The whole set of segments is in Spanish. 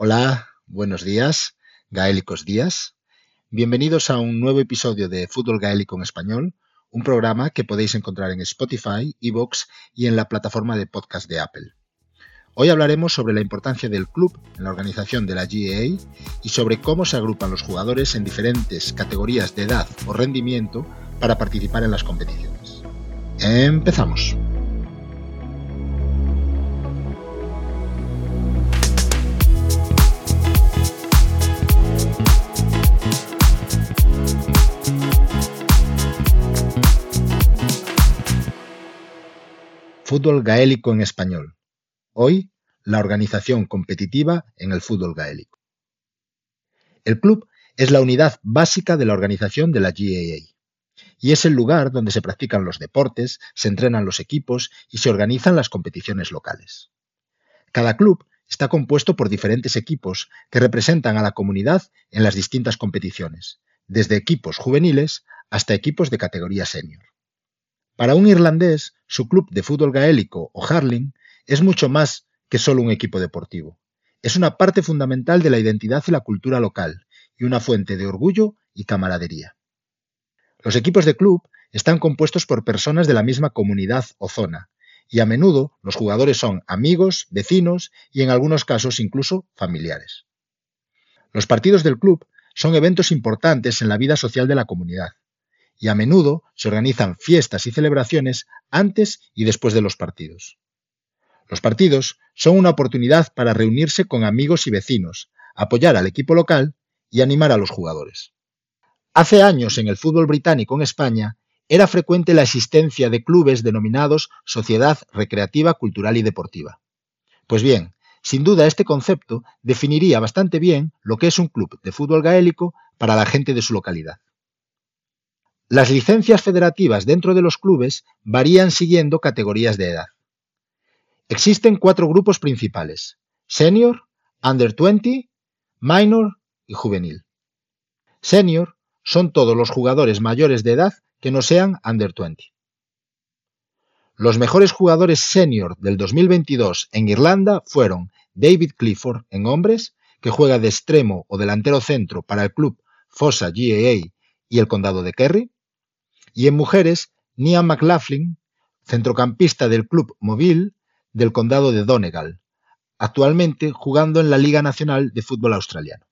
Hola, buenos días, gaélicos días. Bienvenidos a un nuevo episodio de Fútbol Gaélico en Español, un programa que podéis encontrar en Spotify, Evox y en la plataforma de podcast de Apple. Hoy hablaremos sobre la importancia del club en la organización de la GAA y sobre cómo se agrupan los jugadores en diferentes categorías de edad o rendimiento para participar en las competiciones. Empezamos. Fútbol gaélico en español. Hoy, la organización competitiva en el fútbol gaélico. El club es la unidad básica de la organización de la GAA y es el lugar donde se practican los deportes, se entrenan los equipos y se organizan las competiciones locales. Cada club está compuesto por diferentes equipos que representan a la comunidad en las distintas competiciones, desde equipos juveniles hasta equipos de categoría senior. Para un irlandés, su club de fútbol gaélico o Harling es mucho más que solo un equipo deportivo. Es una parte fundamental de la identidad y la cultura local y una fuente de orgullo y camaradería. Los equipos de club están compuestos por personas de la misma comunidad o zona, y a menudo los jugadores son amigos, vecinos y en algunos casos incluso familiares. Los partidos del club son eventos importantes en la vida social de la comunidad y a menudo se organizan fiestas y celebraciones antes y después de los partidos. Los partidos son una oportunidad para reunirse con amigos y vecinos, apoyar al equipo local y animar a los jugadores. Hace años en el fútbol británico en España era frecuente la existencia de clubes denominados Sociedad Recreativa, Cultural y Deportiva. Pues bien, sin duda este concepto definiría bastante bien lo que es un club de fútbol gaélico para la gente de su localidad. Las licencias federativas dentro de los clubes varían siguiendo categorías de edad. Existen cuatro grupos principales: senior, under 20, minor y juvenil. Senior son todos los jugadores mayores de edad que no sean under 20. Los mejores jugadores senior del 2022 en Irlanda fueron David Clifford en hombres, que juega de extremo o delantero centro para el club Fossa GAA y el condado de Kerry, y en mujeres, Nia McLaughlin, centrocampista del club Mobile del condado de Donegal, actualmente jugando en la Liga Nacional de Fútbol Australiano.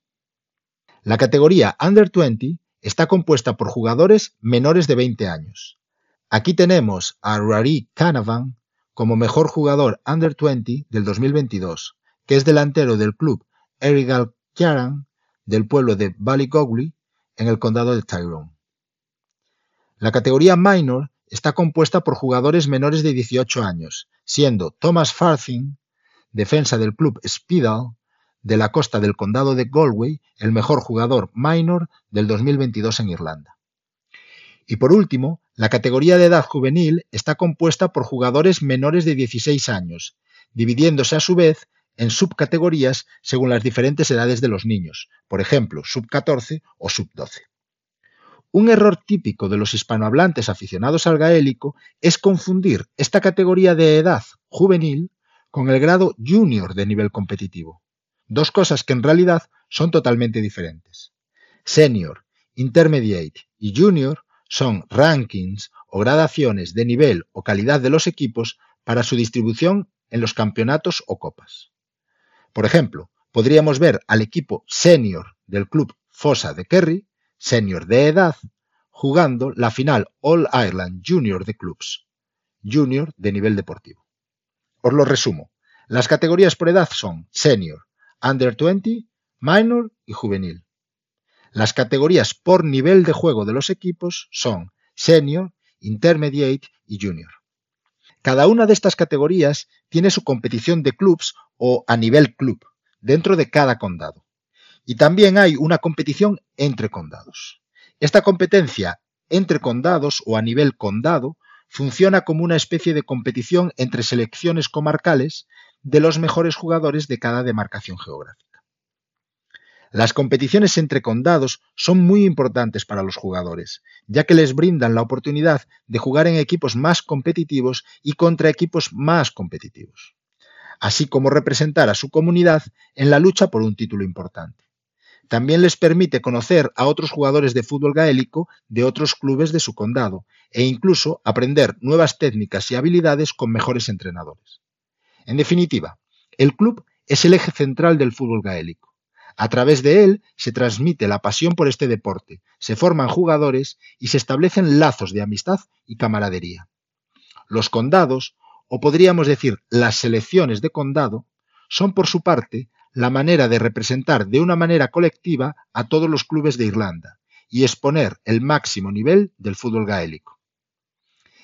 La categoría Under 20 está compuesta por jugadores menores de 20 años. Aquí tenemos a Rory Canavan como mejor jugador Under 20 del 2022, que es delantero del club Erigal Kieran del pueblo de Ballygawley en el condado de Tyrone. La categoría minor está compuesta por jugadores menores de 18 años, siendo Thomas Farthing, defensa del club Spidal de la costa del condado de Galway, el mejor jugador minor del 2022 en Irlanda. Y por último, la categoría de edad juvenil está compuesta por jugadores menores de 16 años, dividiéndose a su vez en subcategorías según las diferentes edades de los niños, por ejemplo, sub 14 o sub 12. Un error típico de los hispanohablantes aficionados al gaélico es confundir esta categoría de edad juvenil con el grado junior de nivel competitivo, dos cosas que en realidad son totalmente diferentes. Senior, Intermediate y Junior son rankings o gradaciones de nivel o calidad de los equipos para su distribución en los campeonatos o copas. Por ejemplo, podríamos ver al equipo senior del club Fosa de Kerry senior de edad, jugando la final All Ireland Junior de Clubs, junior de nivel deportivo. Os lo resumo. Las categorías por edad son senior, under 20, minor y juvenil. Las categorías por nivel de juego de los equipos son senior, intermediate y junior. Cada una de estas categorías tiene su competición de clubs o a nivel club dentro de cada condado. Y también hay una competición entre condados. Esta competencia entre condados o a nivel condado funciona como una especie de competición entre selecciones comarcales de los mejores jugadores de cada demarcación geográfica. Las competiciones entre condados son muy importantes para los jugadores, ya que les brindan la oportunidad de jugar en equipos más competitivos y contra equipos más competitivos. así como representar a su comunidad en la lucha por un título importante. También les permite conocer a otros jugadores de fútbol gaélico de otros clubes de su condado e incluso aprender nuevas técnicas y habilidades con mejores entrenadores. En definitiva, el club es el eje central del fútbol gaélico. A través de él se transmite la pasión por este deporte, se forman jugadores y se establecen lazos de amistad y camaradería. Los condados, o podríamos decir las selecciones de condado, son por su parte la manera de representar de una manera colectiva a todos los clubes de Irlanda y exponer el máximo nivel del fútbol gaélico.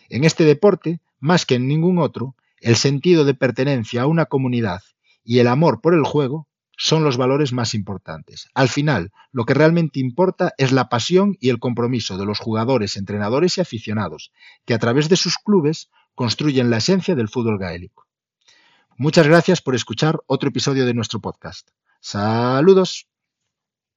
En este deporte, más que en ningún otro, el sentido de pertenencia a una comunidad y el amor por el juego son los valores más importantes. Al final, lo que realmente importa es la pasión y el compromiso de los jugadores, entrenadores y aficionados, que a través de sus clubes construyen la esencia del fútbol gaélico. Muchas gracias por escuchar otro episodio de nuestro podcast. Saludos.